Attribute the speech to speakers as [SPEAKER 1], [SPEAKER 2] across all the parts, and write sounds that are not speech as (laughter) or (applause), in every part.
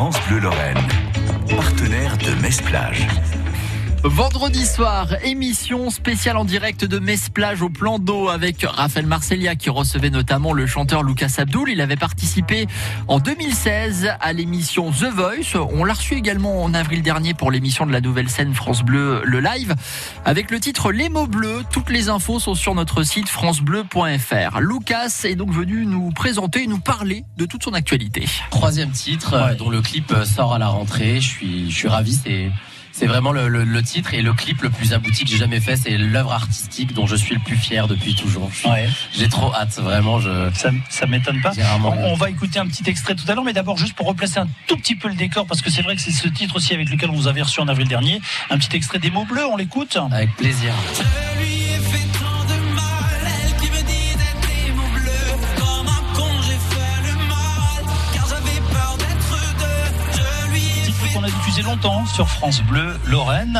[SPEAKER 1] France Bleu Lorraine, partenaire de Metz Plage.
[SPEAKER 2] Vendredi soir, émission spéciale en direct de Metz Plage au plan d'eau avec Raphaël Marcellia qui recevait notamment le chanteur Lucas Abdoul. Il avait participé en 2016 à l'émission The Voice. On l'a reçu également en avril dernier pour l'émission de la nouvelle scène France Bleu, le live, avec le titre Les mots bleus. Toutes les infos sont sur notre site francebleu.fr. Lucas est donc venu nous présenter, nous parler de toute son actualité.
[SPEAKER 3] Troisième titre dont le clip sort à la rentrée. Je suis, je suis ravi. C'est c'est vraiment le, le, le, titre et le clip le plus abouti que j'ai jamais fait. C'est l'œuvre artistique dont je suis le plus fier depuis toujours. J'ai trop hâte, vraiment. Je...
[SPEAKER 4] Ça, ça m'étonne pas. On, on, va écouter un petit extrait tout à l'heure, mais d'abord juste pour replacer un tout petit peu le décor, parce que c'est vrai que c'est ce titre aussi avec lequel on vous avait reçu en avril dernier. Un petit extrait des mots bleus, on l'écoute
[SPEAKER 3] Avec plaisir.
[SPEAKER 4] Sur France Bleu Lorraine.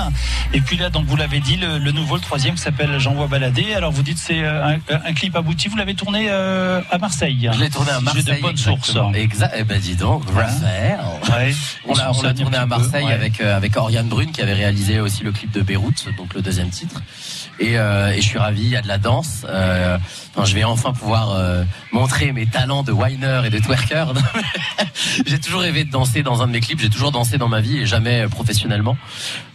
[SPEAKER 4] Et puis là, donc vous l'avez dit, le, le, nouveau, le troisième qui s'appelle J'envoie balader. Alors vous dites c'est un, un, clip abouti. Vous l'avez tourné euh, à Marseille.
[SPEAKER 3] Je l'ai tourné à Marseille.
[SPEAKER 4] J'ai de bonnes sources.
[SPEAKER 3] Exact. Eh ben dis donc, Raphaël.
[SPEAKER 4] Ouais.
[SPEAKER 3] On l'a tourné à Marseille ouais. avec euh, avec Oriane Brune qui avait réalisé aussi le clip de Beyrouth, donc le deuxième titre. Et, euh, et je suis ravi. Il y a de la danse. Euh, enfin, je vais enfin pouvoir euh, montrer mes talents de whiner et de twerker. (laughs) J'ai toujours rêvé de danser dans un de mes clips. J'ai toujours dansé dans ma vie et jamais professionnellement.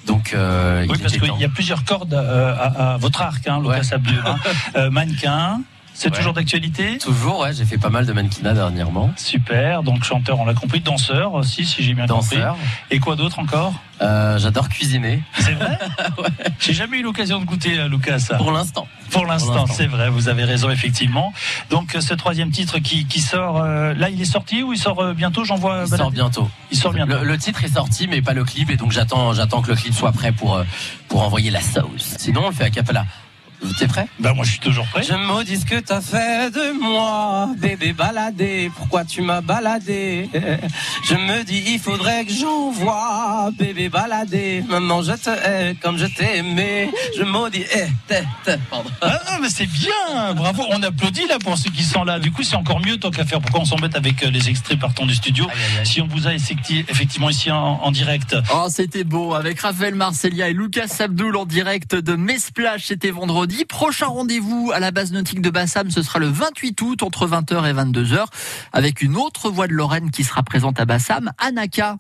[SPEAKER 3] Donc, euh,
[SPEAKER 4] oui, parce qu'il y a plusieurs cordes euh, à, à, votre arc, hein, Lucas ouais. Hein. (laughs) euh, mannequin. C'est ouais. toujours d'actualité
[SPEAKER 3] Toujours, ouais. J'ai fait pas mal de mannequinat dernièrement.
[SPEAKER 4] Super. Donc chanteur, on l'a compris. Danseur aussi, si j'ai bien
[SPEAKER 3] Danseur.
[SPEAKER 4] compris. Et quoi d'autre encore
[SPEAKER 3] euh, J'adore cuisiner.
[SPEAKER 4] C'est vrai (laughs) ouais. J'ai jamais eu l'occasion de goûter, euh, Lucas.
[SPEAKER 3] Pour l'instant.
[SPEAKER 4] Pour l'instant, c'est vrai. Vous avez raison, effectivement. Donc ce troisième titre qui, qui sort, euh, là, il est sorti ou il sort euh, bientôt J'en vois.
[SPEAKER 3] Il sort bientôt.
[SPEAKER 4] Il sort bientôt.
[SPEAKER 3] Le, le, titre est sorti, mais pas le clip, et donc j'attends, j'attends que le clip soit prêt pour euh, pour envoyer la sauce. Sinon, on le fait à capella. T'es prêt?
[SPEAKER 4] Bah moi je suis toujours prêt.
[SPEAKER 3] Je maudis ce que t'as fait de moi, bébé baladé. Pourquoi tu m'as baladé? Je me dis il faudrait que j'envoie bébé baladé. Maintenant je te hais comme je t'ai aimé. Je maudis. Eh, t'es, t'es,
[SPEAKER 4] pardon. Ah non mais c'est bien, bravo. On applaudit là pour ceux qui sont là. Du coup c'est encore mieux tant qu'à faire. Pourquoi on s'embête avec euh, les extraits partant du studio aïe, aïe, aïe. Si on vous a effectivement ici en, en direct?
[SPEAKER 2] Oh c'était beau avec Raphaël Marcellia et Lucas Abdoul en direct de Mesplage. C'était vendredi. Prochain rendez-vous à la base nautique de Bassam, ce sera le 28 août entre 20h et 22h avec une autre voix de Lorraine qui sera présente à Bassam, Anaka.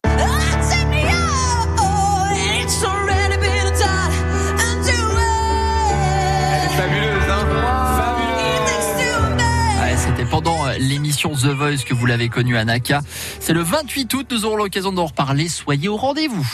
[SPEAKER 2] C'était pendant euh, l'émission The Voice que vous l'avez connue, Anaka. C'est le 28 août, nous aurons l'occasion d'en reparler. Soyez au rendez-vous.